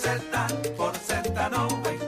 Z por Z93.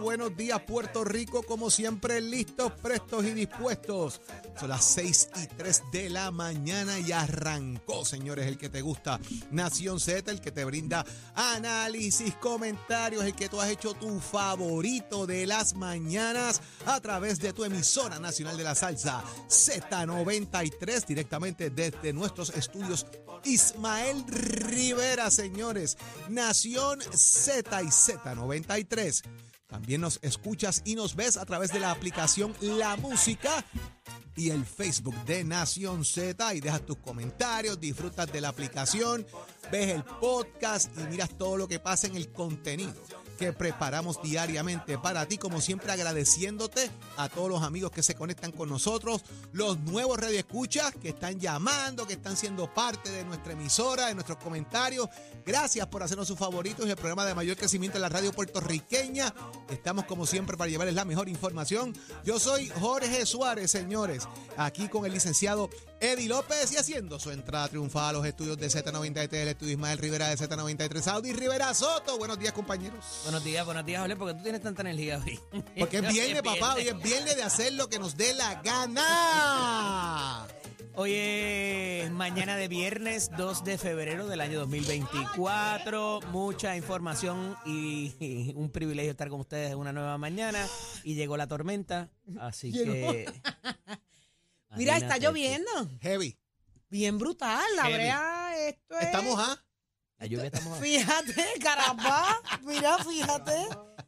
Buenos días, Puerto Rico. Como siempre, listos, prestos y dispuestos. Son las 6 y 3 de la mañana y arrancó, señores, el que te gusta. Nación Z, el que te brinda análisis, comentarios, el que tú has hecho tu favorito de las mañanas a través de tu emisora nacional de la salsa Z93, directamente desde nuestros estudios Ismael Rivera, señores. Nación Z y Z93. También nos escuchas y nos ves a través de la aplicación La Música y el Facebook de Nación Z y dejas tus comentarios, disfrutas de la aplicación, ves el podcast y miras todo lo que pasa en el contenido que preparamos diariamente para ti, como siempre agradeciéndote a todos los amigos que se conectan con nosotros, los nuevos radioescuchas que están llamando, que están siendo parte de nuestra emisora, de nuestros comentarios. Gracias por hacernos sus favoritos y el programa de mayor crecimiento en la radio puertorriqueña. Estamos como siempre para llevarles la mejor información. Yo soy Jorge Suárez, señores, aquí con el licenciado Eddie López y haciendo su entrada triunfal a los estudios de Z93, el estudio Ismael Rivera de Z93, Audi Rivera Soto. Buenos días, compañeros. Buenos días, buenos días, Jorge, porque tú tienes tanta energía hoy. Porque es viernes, papá, hoy es viernes de hacer lo que nos dé la gana. Hoy es mañana de viernes 2 de febrero del año 2024. Mucha información y, y un privilegio estar con ustedes en una nueva mañana. Y llegó la tormenta, así que. Mira, está lloviendo. Heavy. Bien brutal. La Heavy. brea, esto es. Estamos a. La lluvia estamos Fíjate, caramba. Mira, fíjate.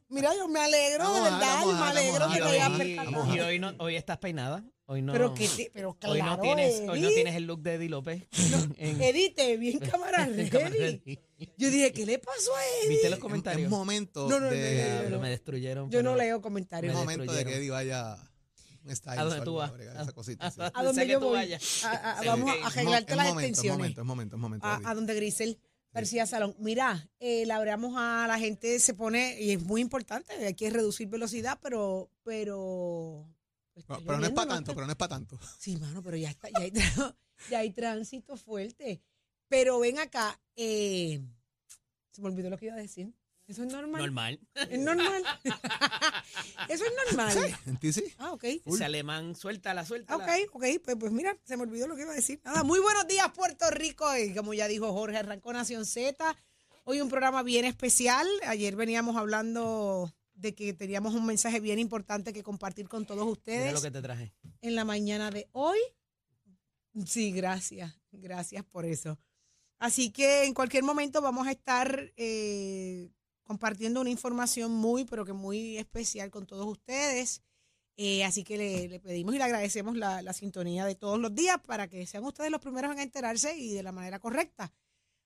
Mira, yo me alegro, Vamos de a- verdad. vamos me a- alegro vamos a- que te vamos hayas a- percatado. Y hoy, no, hoy estás peinada. Hoy no. Pero, que te- pero claro, hoy, no tienes, hoy no Eddie. tienes el look de Eddie López. En- Edite, bien cámara en cámara ready. ready. Yo dije, ¿qué le pasó a Eddie? ¿Viste los Es comentarios? momento No, no, no, de. no, Diablo, me destruyeron. Yo no pero- leo comentarios. Es Me momento de que. Eddie vaya un style ¿A dónde tú vas? esa cosita, sí. ¿A Donde dónde yo tú voy? vayas. A- a- Sí, vamos a arreglarte Es las momento, es extensiones. momento, es momento, es momento. a, Eddie. a donde Grisel García Salón. Mira, eh, la abramos a la gente, se pone, y es muy importante, hay que reducir velocidad, pero, pero. pues, No, está pero no es lloviendo, para tanto, pero no es para tanto. Sí, mano, pero ya está, ya hay, tra- ya hay tránsito fuerte. Pero ven acá, eh, se me olvidó lo que iba a decir. Eso es normal. Normal. Es normal. Eso es normal. ¿En ti sí? Ah, ok. Ese alemán, suéltala, suéltala. Ok, ok, pues, pues mira, se me olvidó lo que iba a decir. Nada, muy buenos días, Puerto Rico. Y como ya dijo Jorge, arrancó Nación Z. Hoy un programa bien especial. Ayer veníamos hablando de que teníamos un mensaje bien importante que compartir con todos Mira ustedes lo que te traje. en la mañana de hoy. Sí, gracias, gracias por eso. Así que en cualquier momento vamos a estar eh, compartiendo una información muy, pero que muy especial con todos ustedes. Eh, así que le, le pedimos y le agradecemos la, la sintonía de todos los días para que sean ustedes los primeros en enterarse y de la manera correcta.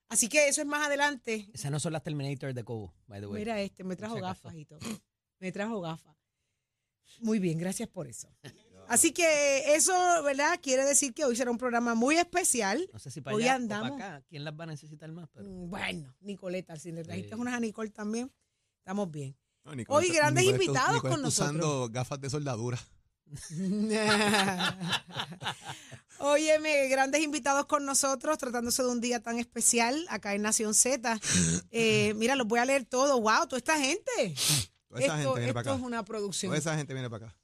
Así que eso es más adelante. Esas no son las Terminator de Cobo, by the way. Mira este, me trajo gafas y todo. Me trajo gafas. Muy bien, gracias por eso. Así que eso, ¿verdad? Quiere decir que hoy será un programa muy especial. No sé si para Hoy allá andamos. o para acá. ¿Quién las va a necesitar más? Pero Mm, Bueno, Nicoleta, si le trajiste Sí. unas a Nicole también, estamos bien. No, Nicole Hoy grandes Nicole invitados Nicole con está usando gafas de soldadura. Óyeme, grandes invitados con nosotros, tratándose de un día tan especial acá en Nación Z. Eh, mira, los voy a leer todos. ¡Wow! Toda esta gente. Toda esa esto gente viene esto para es acá. una producción. Toda esa gente viene para acá.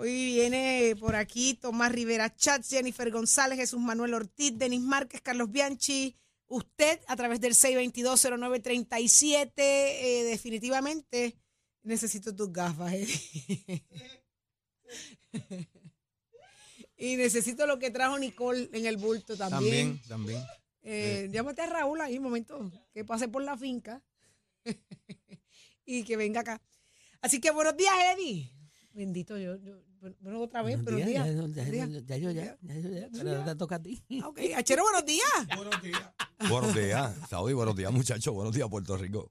Hoy viene por aquí Tomás Rivera Chats, Jennifer González, Jesús Manuel Ortiz, Denis Márquez, Carlos Bianchi. Usted a través del 6220937, eh, definitivamente necesito tus gafas. Eddie. y necesito lo que trajo Nicole en el bulto también. También, también. Eh, Llámate a Raúl ahí un momento, que pase por la finca y que venga acá. Así que buenos días, Eddie. Bendito yo. yo bueno, otra vez, Buenos buenos días, ya- ya- días. ya- ya yo ya, ya yo ya, pero te toca a ti. Ah, Ok, Achero, buenos días. Buenos días. Buenos días, Saudi, buenos días, muchachos. Buenos días, Puerto Rico.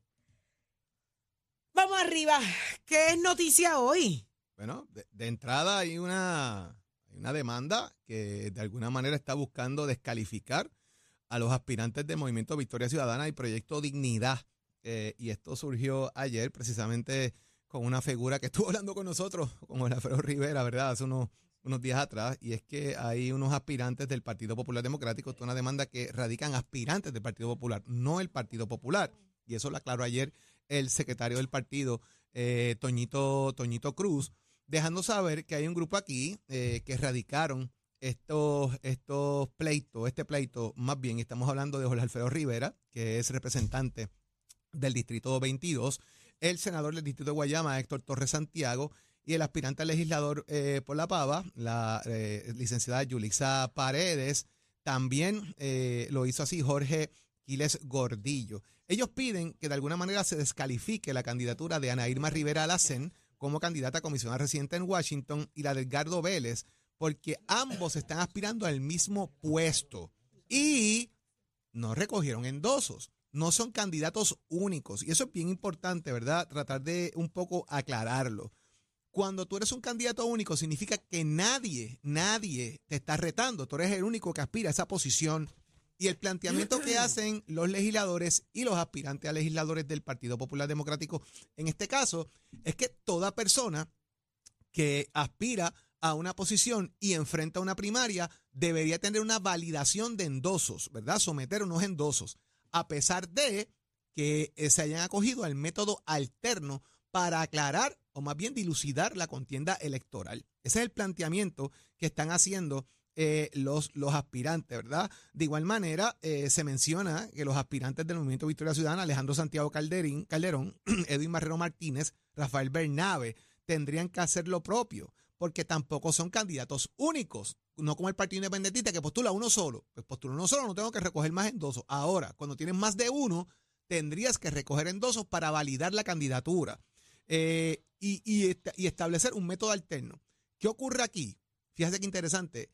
Vamos arriba. ¿Qué es noticia hoy? Bueno, de, de entrada hay una, hay una demanda que de alguna manera está buscando descalificar a los aspirantes del Movimiento Victoria Ciudadana y Proyecto Dignidad. Eh, y esto surgió ayer precisamente con una figura que estuvo hablando con nosotros, con Alfredo Rivera, ¿verdad? Hace unos, unos días atrás. Y es que hay unos aspirantes del Partido Popular Democrático, una demanda que radican aspirantes del Partido Popular, no el Partido Popular. Y eso lo aclaró ayer el secretario del partido, eh, Toñito, Toñito Cruz, dejando saber que hay un grupo aquí eh, que radicaron estos, estos pleitos, este pleito, más bien estamos hablando de Jorge Alfredo Rivera, que es representante del Distrito 22, el senador del Distrito de Guayama, Héctor Torres Santiago, y el aspirante a legislador eh, por la Pava, la eh, licenciada Yulisa Paredes, también eh, lo hizo así Jorge Quiles Gordillo. Ellos piden que de alguna manera se descalifique la candidatura de Ana Irma Rivera Alacén como candidata a comisionada residente en Washington y la de Edgardo Vélez, porque ambos están aspirando al mismo puesto y no recogieron endosos. No son candidatos únicos. Y eso es bien importante, ¿verdad? Tratar de un poco aclararlo. Cuando tú eres un candidato único, significa que nadie, nadie te está retando. Tú eres el único que aspira a esa posición. Y el planteamiento que hacen los legisladores y los aspirantes a legisladores del Partido Popular Democrático, en este caso, es que toda persona que aspira a una posición y enfrenta una primaria debería tener una validación de endosos, ¿verdad? Someter unos endosos, a pesar de que eh, se hayan acogido al método alterno para aclarar o más bien dilucidar la contienda electoral. Ese es el planteamiento que están haciendo eh, los, los aspirantes, ¿verdad? De igual manera, eh, se menciona que los aspirantes del Movimiento Victoria Ciudadana, Alejandro Santiago Calderín, Calderón, Edwin Marrero Martínez, Rafael Bernabe, tendrían que hacer lo propio, porque tampoco son candidatos únicos, no como el Partido Independentista que postula uno solo. Pues postula uno solo, no tengo que recoger más endosos. Ahora, cuando tienes más de uno, tendrías que recoger endosos para validar la candidatura eh, y, y esta- y establecer un método alterno. ¿Qué ocurre aquí? Fíjate qué interesante.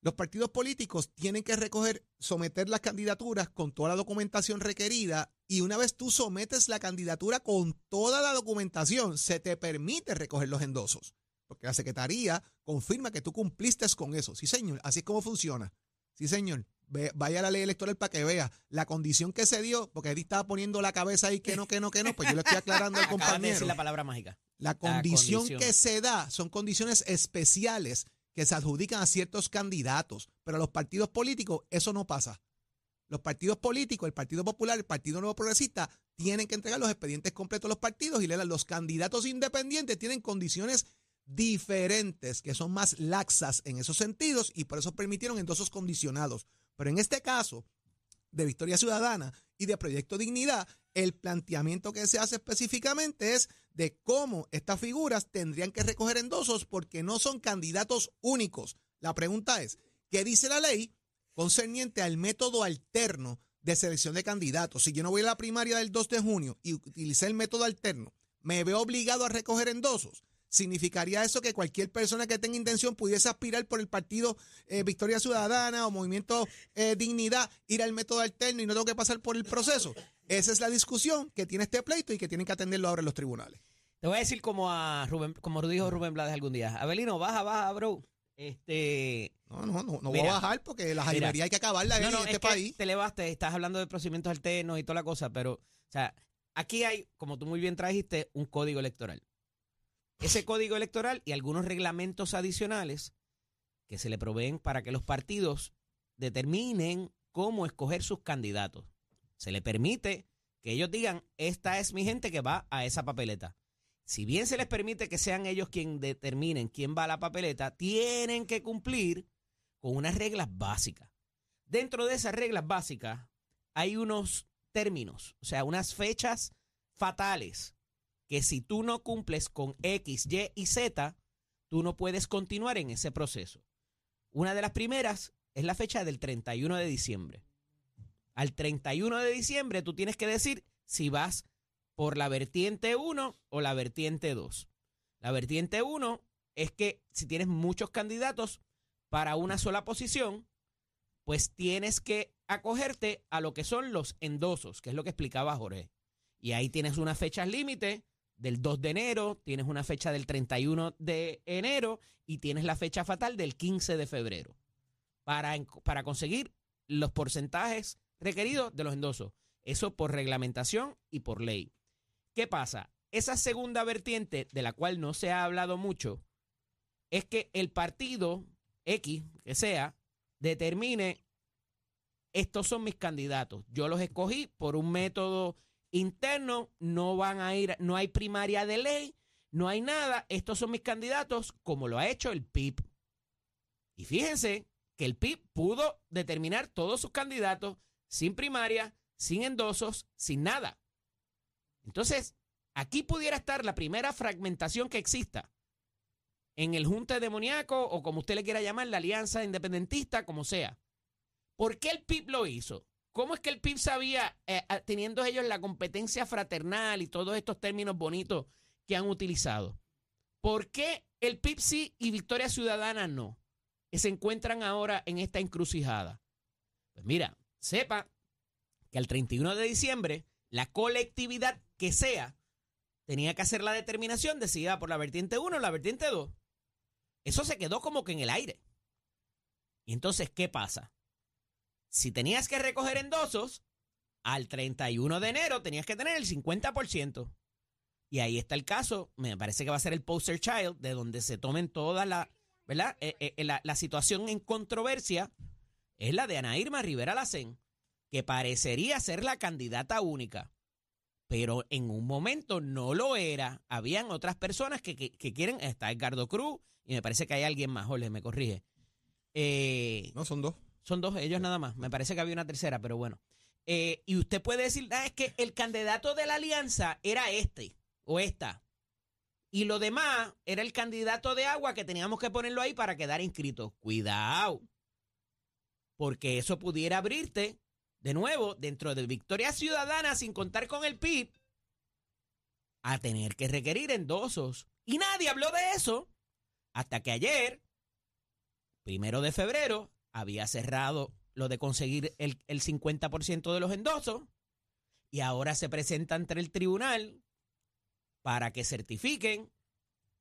Los partidos políticos tienen que recoger, someter las candidaturas con toda la documentación requerida y una vez tú sometes la candidatura con toda la documentación, se te permite recoger los endosos. Porque la Secretaría confirma que tú cumpliste con eso. Sí, señor, así es como funciona. Sí, señor. Ve- vaya a la ley electoral para que vea la condición que se dio, porque Eddie estaba poniendo la cabeza ahí que no, que no, que no, pues yo le estoy aclarando al de compañero. decir la palabra mágica. La condición, condición. que se da son condiciones especiales que se adjudican a ciertos candidatos, pero a los partidos políticos eso no pasa. Los partidos políticos, el Partido Popular, el Partido Nuevo Progresista, tienen que entregar los expedientes completos a los partidos y los candidatos independientes tienen condiciones diferentes, que son más laxas en esos sentidos y por eso permitieron endosos condicionados. Pero en este caso, de Victoria Ciudadana y de Proyecto Dignidad, el planteamiento que se hace específicamente es de cómo estas figuras tendrían que recoger endosos porque no son candidatos únicos. La pregunta es, ¿qué dice la ley concerniente al método alterno de selección de candidatos? Si yo no voy a la primaria del 2 de junio y utilicé el método alterno, ¿me veo obligado a recoger endosos? ¿Significaría eso que cualquier persona que tenga intención pudiese aspirar por el partido eh, Victoria Ciudadana o Movimiento eh, Dignidad, ir al método alterno y no tengo que pasar por el proceso? Esa es la discusión que tiene este pleito y que tienen que atenderlo ahora en los tribunales. Te voy a decir como a Rubén, como dijo Rubén Blades algún día. Abelino, baja, baja, bro. Este. No, no, no, no voy a bajar porque la jaimería hay que acabarla No, en no, este es que país. te elevaste, estás hablando de procedimientos alternos y toda la cosa, pero, o sea, aquí hay, como tú muy bien trajiste, un código electoral. Ese código electoral y algunos reglamentos adicionales que se le proveen para que los partidos determinen cómo escoger sus candidatos. Se le permite que ellos digan, esta es mi gente que va a esa papeleta. Si bien se les permite que sean ellos quien determinen quién va a la papeleta, tienen que cumplir con unas reglas básicas. Dentro de esas reglas básicas hay unos términos, o sea, unas fechas fatales que si tú no cumples con X, Y y Z, tú no puedes continuar en ese proceso. Una de las primeras es la fecha del 31 de diciembre. Al 31 de diciembre tú tienes que decir si vas por la vertiente 1 o la vertiente 2. La vertiente 1 es que si tienes muchos candidatos para una sola posición, pues tienes que acogerte a lo que son los endosos, que es lo que explicaba Jorge. Y ahí tienes unas fechas límite del 2 de enero, tienes una fecha del 31 de enero y tienes la fecha fatal del 15 de febrero para, para conseguir los porcentajes requeridos de los endosos. Eso por reglamentación y por ley. ¿Qué pasa? Esa segunda vertiente de la cual no se ha hablado mucho es que el partido X, que sea, determine, estos son mis candidatos. Yo los escogí por un método interno, no van a ir, no hay primaria de ley, no hay nada, estos son mis candidatos, como lo ha hecho el PIB. Y fíjense que el PIB pudo determinar todos sus candidatos sin primaria, sin endosos, sin nada. Entonces, aquí pudiera estar la primera fragmentación que exista en el Junta Demoníaco o como usted le quiera llamar, la Alianza Independentista, como sea. ¿Por qué el PIB lo hizo? ¿Cómo es que el PIB sabía, eh, teniendo ellos la competencia fraternal y todos estos términos bonitos que han utilizado? ¿Por qué el PIB sí y Victoria Ciudadana no? Que se encuentran ahora en esta encrucijada. Pues mira, sepa que el 31 de diciembre, la colectividad que sea, tenía que hacer la determinación de si iba por la vertiente 1 o la vertiente 2. Eso se quedó como que en el aire. Y entonces, ¿qué pasa? Si tenías que recoger endosos, al 31 de enero tenías que tener el 50%. Y ahí está el caso, me parece que va a ser el poster child, de donde se tomen todas las, ¿verdad? Eh, eh, la, la situación en controversia es la de Ana Irma Rivera Lacén, que parecería ser la candidata única, pero en un momento no lo era. Habían otras personas que, que- quieren, está Edgardo Cruz, y me parece que hay alguien más, Jorge, me corrige. Eh, No, son dos. Son dos ellos nada más. Me parece que había una tercera, pero bueno. Eh, y usted puede decir, ah, es que el candidato de la alianza era este o esta. Y lo demás era el candidato de agua que teníamos que ponerlo ahí para quedar inscrito. Cuidado. Porque eso pudiera abrirte de nuevo dentro de Victoria Ciudadana sin contar con el PIB a tener que requerir endosos. Y nadie habló de eso hasta que ayer, primero de febrero, había cerrado lo de conseguir el, el 50% de los endosos y ahora se presenta ante el tribunal para que certifiquen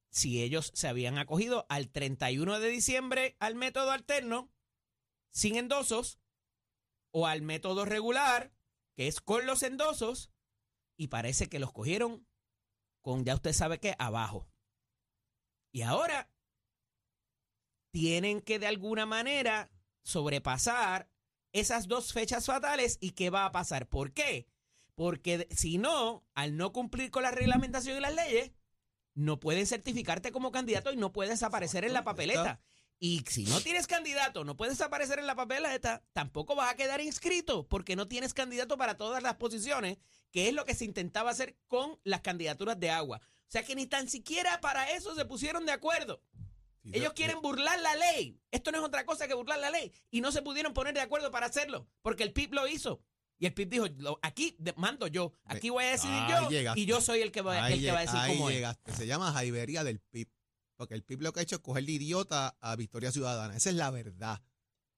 si ellos se habían acogido al 31 de diciembre al método alterno sin endosos o al método regular que es con los endosos y parece que los cogieron con ya usted sabe que abajo. Y ahora tienen que de alguna manera sobrepasar esas dos fechas fatales y qué va a pasar. ¿Por qué? Porque si no, al no cumplir con la reglamentación y las leyes, no pueden certificarte como candidato y no puedes aparecer en la papeleta. Y si no tienes candidato, no puedes aparecer en la papeleta, tampoco vas a quedar inscrito porque no tienes candidato para todas las posiciones, que es lo que se intentaba hacer con las candidaturas de agua. O sea que ni tan siquiera para eso se pusieron de acuerdo. Ellos quieren burlar la ley. Esto no es otra cosa que burlar la ley. Y no se pudieron poner de acuerdo para hacerlo, porque el PIB lo hizo. Y el PIB dijo, "Lo- aquí de- mando yo, aquí voy a decidir Ahí yo, llegaste. y yo soy el que va, Ahí el que va a decir ahí cómo es. llegaste. Se llama jaibería del PIB. Porque el PIB lo que ha hecho es cogerle idiota a Victoria Ciudadana. Esa es la verdad.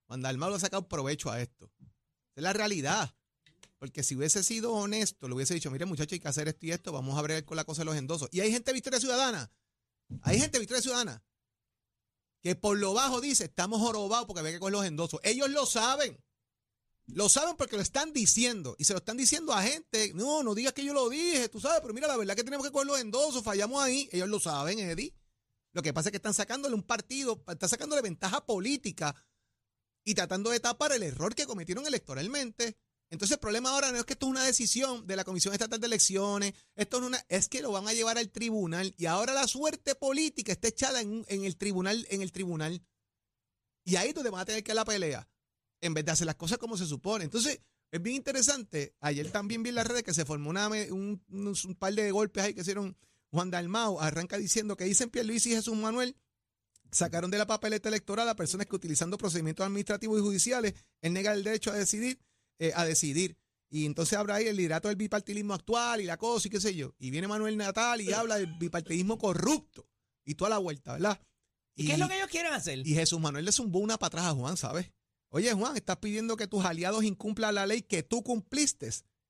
Cuando Almagro ha sacado provecho a esto. Esa es la realidad. Porque si hubiese sido honesto, le hubiese dicho, mire muchachos, hay que hacer esto y esto, vamos a ver con la cosa de los endosos. Y hay gente de Victoria Ciudadana. Hay gente de Victoria Ciudadana que por lo bajo dice, estamos jorobados porque había que coger los endosos. Ellos lo saben. Lo saben porque lo están diciendo. Y se lo están diciendo a gente. No, no digas que yo lo dije, tú sabes, pero mira, la verdad que tenemos que coger los endosos, fallamos ahí. Ellos lo saben, Eddie. Lo que pasa es que están sacándole un partido, están sacándole ventaja política y tratando de tapar el error que cometieron electoralmente. Entonces el problema ahora no es que esto es una decisión de la Comisión Estatal de Elecciones, esto es una, es que lo van a llevar al tribunal y ahora la suerte política está echada en, en el tribunal, en el tribunal. Y ahí es donde van a tener que la pelea, en vez de hacer las cosas como se supone. Entonces, es bien interesante. Ayer también vi en las redes que se formó una, un, par de golpes ahí que hicieron Juan Dalmau. Arranca diciendo que dicen Pierluisi y Jesús Manuel sacaron de la papeleta electoral a personas que utilizando procedimientos administrativos y judiciales él nega el derecho a decidir, eh, a decidir. Y entonces habrá ahí el liderato del bipartidismo actual y la cosa y qué sé yo. Y viene Manuel Natal y habla del bipartidismo corrupto. y toda la vuelta, ¿verdad? ¿Y qué es lo que ellos quieren hacer? Y Jesús Manuel le zumbó una para atrás a Juan, ¿sabes? Oye, Juan, estás pidiendo que tus aliados incumplan la ley que tú cumpliste.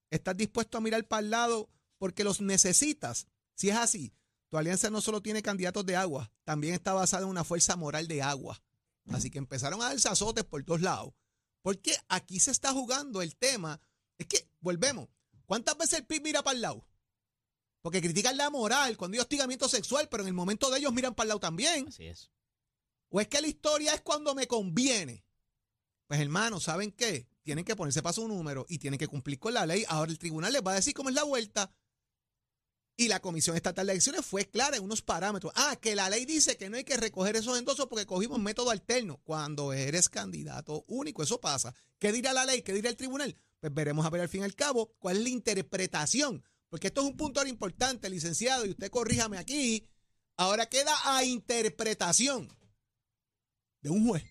Estás dispuesto a mirar para el lado porque los necesitas. Si es así, tu alianza no solo tiene candidatos de agua, también está basada en una fuerza moral de agua. Así que empezaron a darse azotes por todos lados. Porque aquí se está jugando el tema. Es que, volvemos, ¿cuántas veces el PIB mira para el lado? Porque critican la moral cuando hay hostigamiento sexual, pero en el momento de ellos miran para el lado también. Así es. ¿O es que la historia es cuando me conviene? Pues hermano, ¿saben qué? Tienen que ponerse para su número y tienen que cumplir con la ley. Ahora el tribunal les va a decir cómo es la vuelta. Y la Comisión Estatal de Elecciones fue clara en unos parámetros. Ah, que la ley dice que no hay que recoger esos endosos porque cogimos método alterno. Cuando eres candidato único, eso pasa. ¿Qué dirá la ley? ¿Qué dirá el tribunal? Pues veremos a ver al fin y al cabo cuál es la interpretación. Porque esto es un punto ahora importante, licenciado, y usted corríjame aquí. Ahora queda a interpretación de un juez.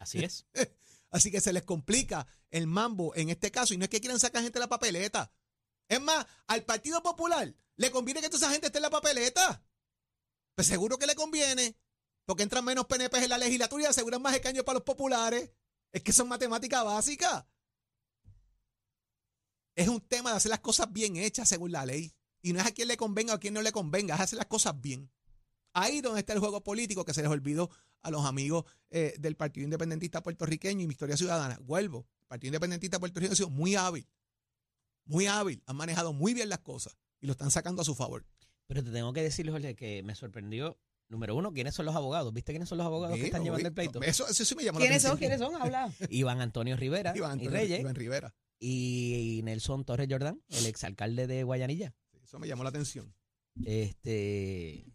Así es. Así que se les complica el mambo en este caso. Y no es que quieran sacar gente de la papeleta. Es más, al Partido Popular le conviene que toda esa gente esté en la papeleta. Pues seguro que le conviene. Porque entran menos PNP en la legislatura y aseguran más escaños para los populares. Es que son matemáticas básicas. Es un tema de hacer las cosas bien hechas según la ley. Y no es a quien le convenga o a quien no le convenga, es hacer las cosas bien. Ahí donde está el juego político que se les olvidó a los amigos eh, del Partido Independentista Puertorriqueño y mi historia ciudadana. Vuelvo, el Partido Independentista Puertorriqueño ha sido muy hábil, muy hábil, han manejado muy bien las cosas y lo están sacando a su favor. Pero te tengo que decir, Jorge, que me sorprendió. Número uno, ¿quiénes son los abogados? ¿Viste quiénes son los abogados que están llevando el pleito? Eso, eso sí me llamó la ¿Quiénes son? atención. ¿Quiénes son? Habla. Iván Antonio Rivera Iván y Reyes Iván Rivera. y Nelson Torres Jordán, el exalcalde de Guayanilla. Sí, Eso me llamó la atención. Este.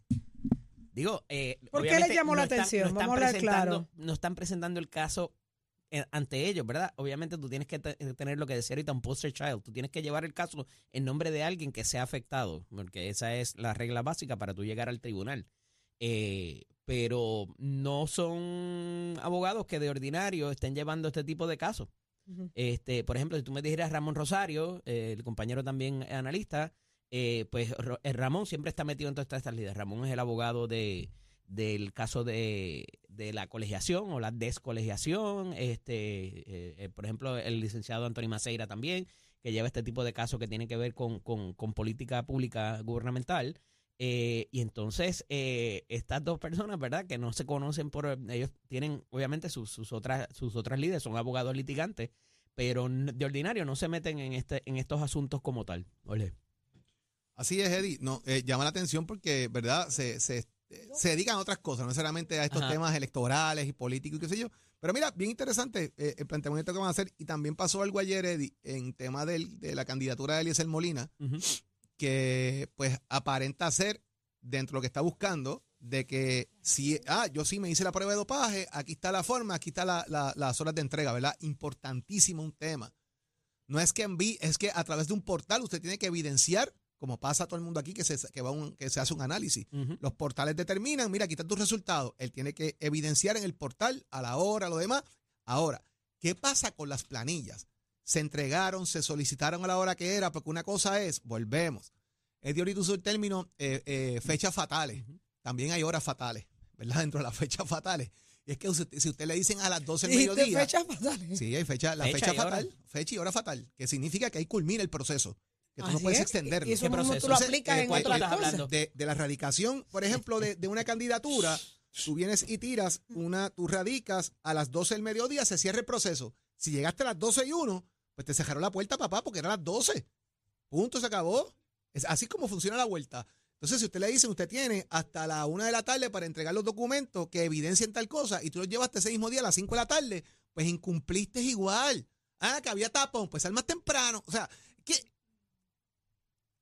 Digo, eh, ¿Por qué les llamó la no están- atención? no están Vamos a hablar claro. No están presentando el caso eh, ante ellos, ¿verdad? Obviamente tú tienes que te- tener lo que decía ahorita un poster child. Tú tienes que llevar el caso en nombre de alguien que sea afectado, porque esa es la regla básica para tú llegar al tribunal. Eh, pero no son abogados que de ordinario estén llevando este tipo de casos. Este, por ejemplo, si tú me dijeras Ramón Rosario, eh, el compañero también analista, eh, pues eh, Ramón siempre está metido en todas estas líneas. Ramón es el abogado de del caso de, de la colegiación o la descolegiación. Este, eh, eh, por ejemplo, el licenciado Antonio Maceira también, que lleva este tipo de casos que tienen que ver con, con- política pública gubernamental. Eh, y entonces, eh, estas dos personas, ¿verdad? Que no se conocen por... Ellos tienen, obviamente, sus, sus otras sus otras líderes, son abogados litigantes, pero de ordinario no se meten en este en estos asuntos como tal. Así es, Eddie. No, llama la atención porque, ¿verdad? Se, se, se dedican a otras cosas, no necesariamente a estos Ajá. temas electorales y políticos y qué sé yo. Pero mira, bien interesante eh, el planteamiento que van a hacer. Y también pasó algo ayer, Eddie, en tema del- de la candidatura de Eliezer Molina, que pues aparenta ser, dentro de lo que está buscando, de que si, ah, yo sí me hice la prueba de dopaje, aquí está la forma, aquí está la- la- las horas de entrega, ¿verdad? Importantísimo un tema. No es que envíe, es que a través de un portal usted tiene que evidenciar, como pasa a todo el mundo aquí, que se, que va un- que se hace un análisis. Los portales determinan, mira, aquí están tus resultados. Él tiene que evidenciar en el portal a la hora, lo demás. Ahora, ¿qué pasa con las planillas? Se entregaron, se solicitaron a la hora que era, porque una cosa es, volvemos. Eddie ahorita usó el término eh, eh, fechas fatales. También hay horas fatales, ¿verdad? Dentro de las fechas fatales. Y es que si usted le dicen a las 12 del mediodía. fechas fatales. Sí, hay fecha, la Fecha fecha, hora. fatal, fecha y hora fatal, que significa que ahí culmina el proceso, que tú no puedes es. extenderlo. Y eso ¿Qué mismo proceso? tú lo aplicas eh, en pues, ¿cuánto otras estás cosas. hablando? de, de la radicación, por ejemplo, de, de una candidatura, tú vienes y tiras una, tú radicas a las 12 del mediodía, se cierra el proceso. Si llegaste a las 12 y 1, pues te cerraron la puerta, papá, porque era las 12. Punto, se acabó. Es así como funciona la vuelta. Entonces, si usted le dice, usted tiene hasta la 1 de la tarde para entregar los documentos que evidencien tal cosa y tú los llevaste ese mismo día a las 5 de la tarde, pues incumpliste igual. Ah, que había tapón, pues al más temprano. O sea,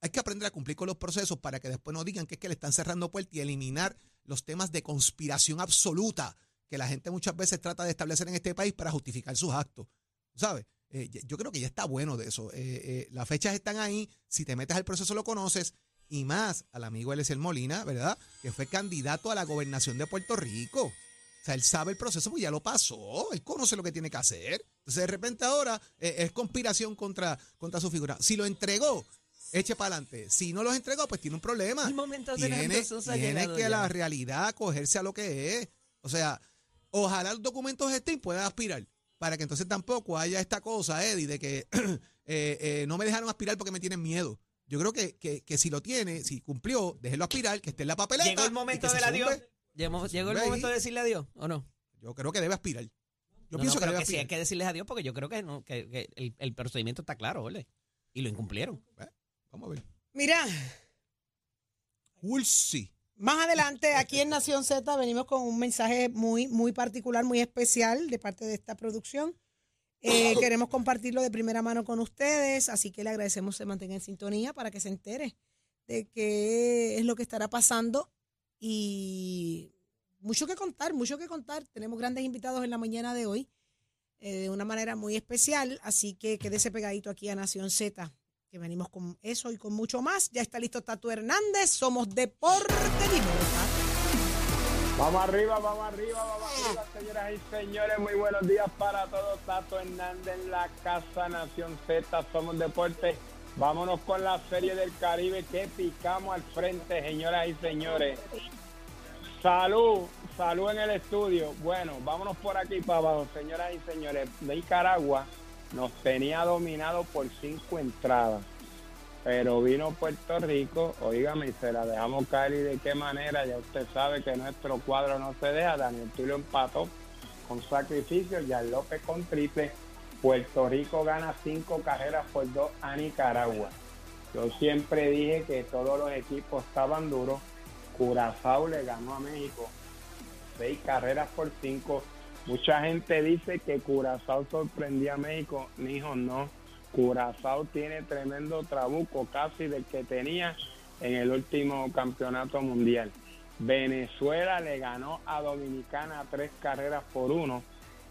hay que aprender a cumplir con los procesos para que después no digan que es que le están cerrando puertas y eliminar los temas de conspiración absoluta que la gente muchas veces trata de establecer en este país para justificar sus actos. ¿Sabes? Eh, yo creo que ya está bueno de eso. Eh, eh, las fechas están ahí. Si te metes al proceso lo conoces. Y más al amigo Eliezer Molina, ¿verdad? Que fue candidato a la gobernación de Puerto Rico. O sea, él sabe el proceso, pues ya lo pasó. Él conoce lo que tiene que hacer. Entonces, de repente ahora es conspiración contra, contra su figura. Si lo entregó, eche para adelante. Si no los entregó, pues tiene un problema. Tiene, que ya. la realidad cogerse a lo que es. O sea, ojalá los documentos estén y pueda aspirar. Para que entonces tampoco haya esta cosa, Eddie, de que eh, eh, no me dejaron aspirar porque me tienen miedo. Yo creo que, que, que si lo tiene, si cumplió, déjelo aspirar, que esté en la papeleta. ¿Llegó el momento del adiós? ¿Llegó, llegó el momento de decirle adiós o no? Yo creo que debe aspirar. Yo No, pienso no, que debe que sí, aspirar. hay que decirles adiós porque yo creo que, no, que, que el, el procedimiento está claro, ¿vale? Y lo incumplieron. Vamos a ver. Mira, Ulsi. más adelante aquí en Nación Z venimos con un mensaje muy, muy particular, muy especial de parte de esta producción. Eh, queremos compartirlo de primera mano con ustedes, así que le agradecemos que se mantenga en sintonía para que se entere de qué es lo que estará pasando y mucho que contar, mucho que contar. Tenemos grandes invitados en la mañana de hoy eh, de una manera muy especial, así que quédese pegadito aquí a Nación Z, que venimos con eso y con mucho más. Ya está listo Tato Hernández, somos Deporte Limota. Vamos arriba, vamos arriba, vamos arriba, señoras y señores. Muy buenos días para todos. Tato Hernández en la Casa Nación Z, somos deporte. Vámonos con la Serie del Caribe que picamos al frente, señoras y señores. Salud, salud en el estudio. Bueno, vámonos por aquí para abajo, señoras y señores. Nicaragua nos tenía dominado por cinco entradas pero vino Puerto Rico, oígame, se la dejamos caer y de qué manera, ya usted sabe que nuestro cuadro no se deja, Daniel Tulio empató con sacrificio, ya López con triple, Puerto Rico gana cinco carreras por dos a Nicaragua. Yo siempre dije que todos los equipos estaban duros, Curazao le ganó a México seis carreras por cinco, mucha gente dice que Curazao sorprendía a México, hijo no, Curazao tiene tremendo trabuco, casi del que tenía en el último campeonato mundial. Venezuela le ganó a Dominicana tres carreras por uno.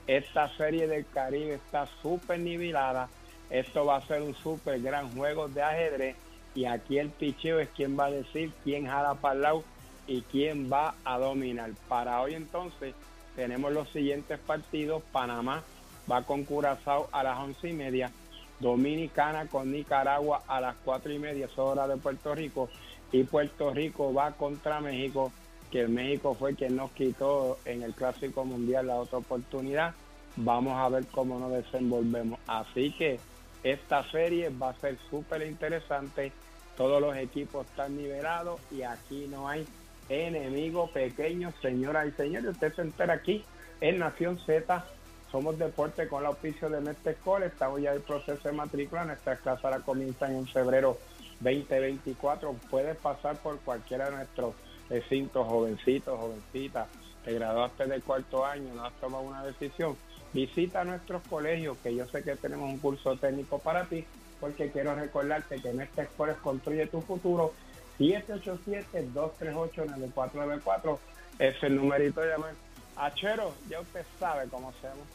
Esta serie del Caribe está súper nivelada. Esto va a ser un súper gran juego de ajedrez. Y aquí el picheo es quien va a decir quién jala para el lado y quién va a dominar. Para hoy entonces tenemos los siguientes partidos. Panamá va con Curazao a las once y media. Dominicana con Nicaragua a las cuatro y media, es hora de Puerto Rico, y Puerto Rico va contra México, que México fue quien nos quitó en el Clásico Mundial la otra oportunidad. Vamos a ver cómo nos desenvolvemos. Así que esta serie va a ser súper interesante. Todos los equipos están nivelados y aquí no hay enemigos pequeños, señoras y señores. Usted se entera aquí en Nación Z somos deporte con el auspicio de Mestre Escola. Estamos ya en el proceso de matrícula. Nuestras clases ahora comienzan en febrero 2024. Puedes pasar por cualquiera de nuestros recintos, jovencitos, jovencitas. Te graduaste del cuarto año, no has tomado una decisión. Visita nuestros colegios, que yo sé que tenemos un curso técnico para ti, porque quiero recordarte que Mestre Escola construye tu futuro. 787-238-9494 es el numerito de llamar. Achero, ya usted sabe cómo hacemos.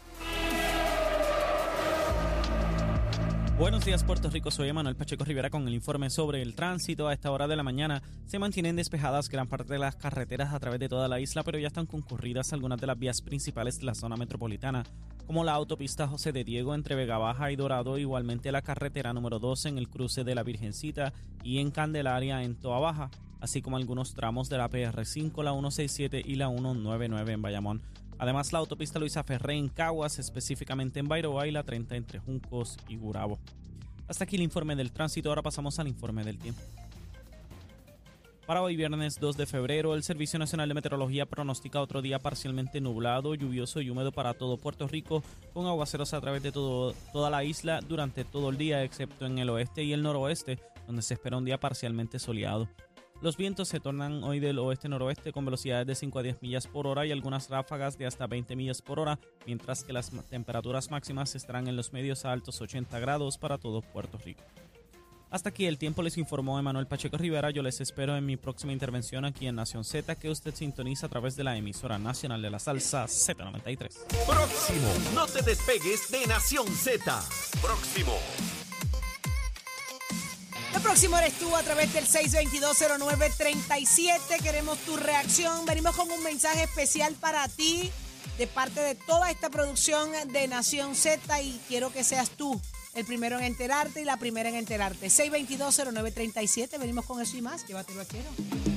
Buenos días Puerto Rico, soy Manuel Pacheco Rivera con el informe sobre el tránsito. A esta hora de la mañana se mantienen despejadas gran parte de las carreteras a través de toda la isla, pero ya están concurridas algunas de las vías principales de la zona metropolitana, como la autopista José de Diego entre Vega Baja y Dorado, igualmente la carretera número 12 en el cruce de la Virgencita y en Candelaria en Toa Baja, así como algunos tramos de la PR5, la 167 y la 199 en Bayamón. Además, la autopista Luisa Ferré en Caguas, específicamente en Bairoa y la 30 entre Juncos y Gurabo. Hasta aquí el informe del tránsito, ahora pasamos al informe del tiempo. Para hoy viernes 2 de febrero, el Servicio Nacional de Meteorología pronostica otro día parcialmente nublado, lluvioso y húmedo para todo Puerto Rico, con aguaceros a través de todo, toda la isla durante todo el día, excepto en el oeste y el noroeste, donde se espera un día parcialmente soleado. Los vientos se tornan hoy del oeste-noroeste con velocidades de 5 a 10 millas por hora y algunas ráfagas de hasta 20 millas por hora, mientras que las temperaturas máximas estarán en los medios a altos 80 grados para todo Puerto Rico. Hasta aquí el tiempo les informó Emanuel Pacheco Rivera. Yo les espero en mi próxima intervención aquí en Nación Z, que usted sintoniza a través de la emisora nacional de la salsa Z93. Próximo. No te despegues de Nación Z. Próximo. Próximo eres tú a través del 6220937. Queremos tu reacción. Venimos con un mensaje especial para ti de parte de toda esta producción de Nación Z y quiero que seas tú el primero en enterarte y la primera en enterarte. 6220937, venimos con eso y más. Llévatelo a Chero.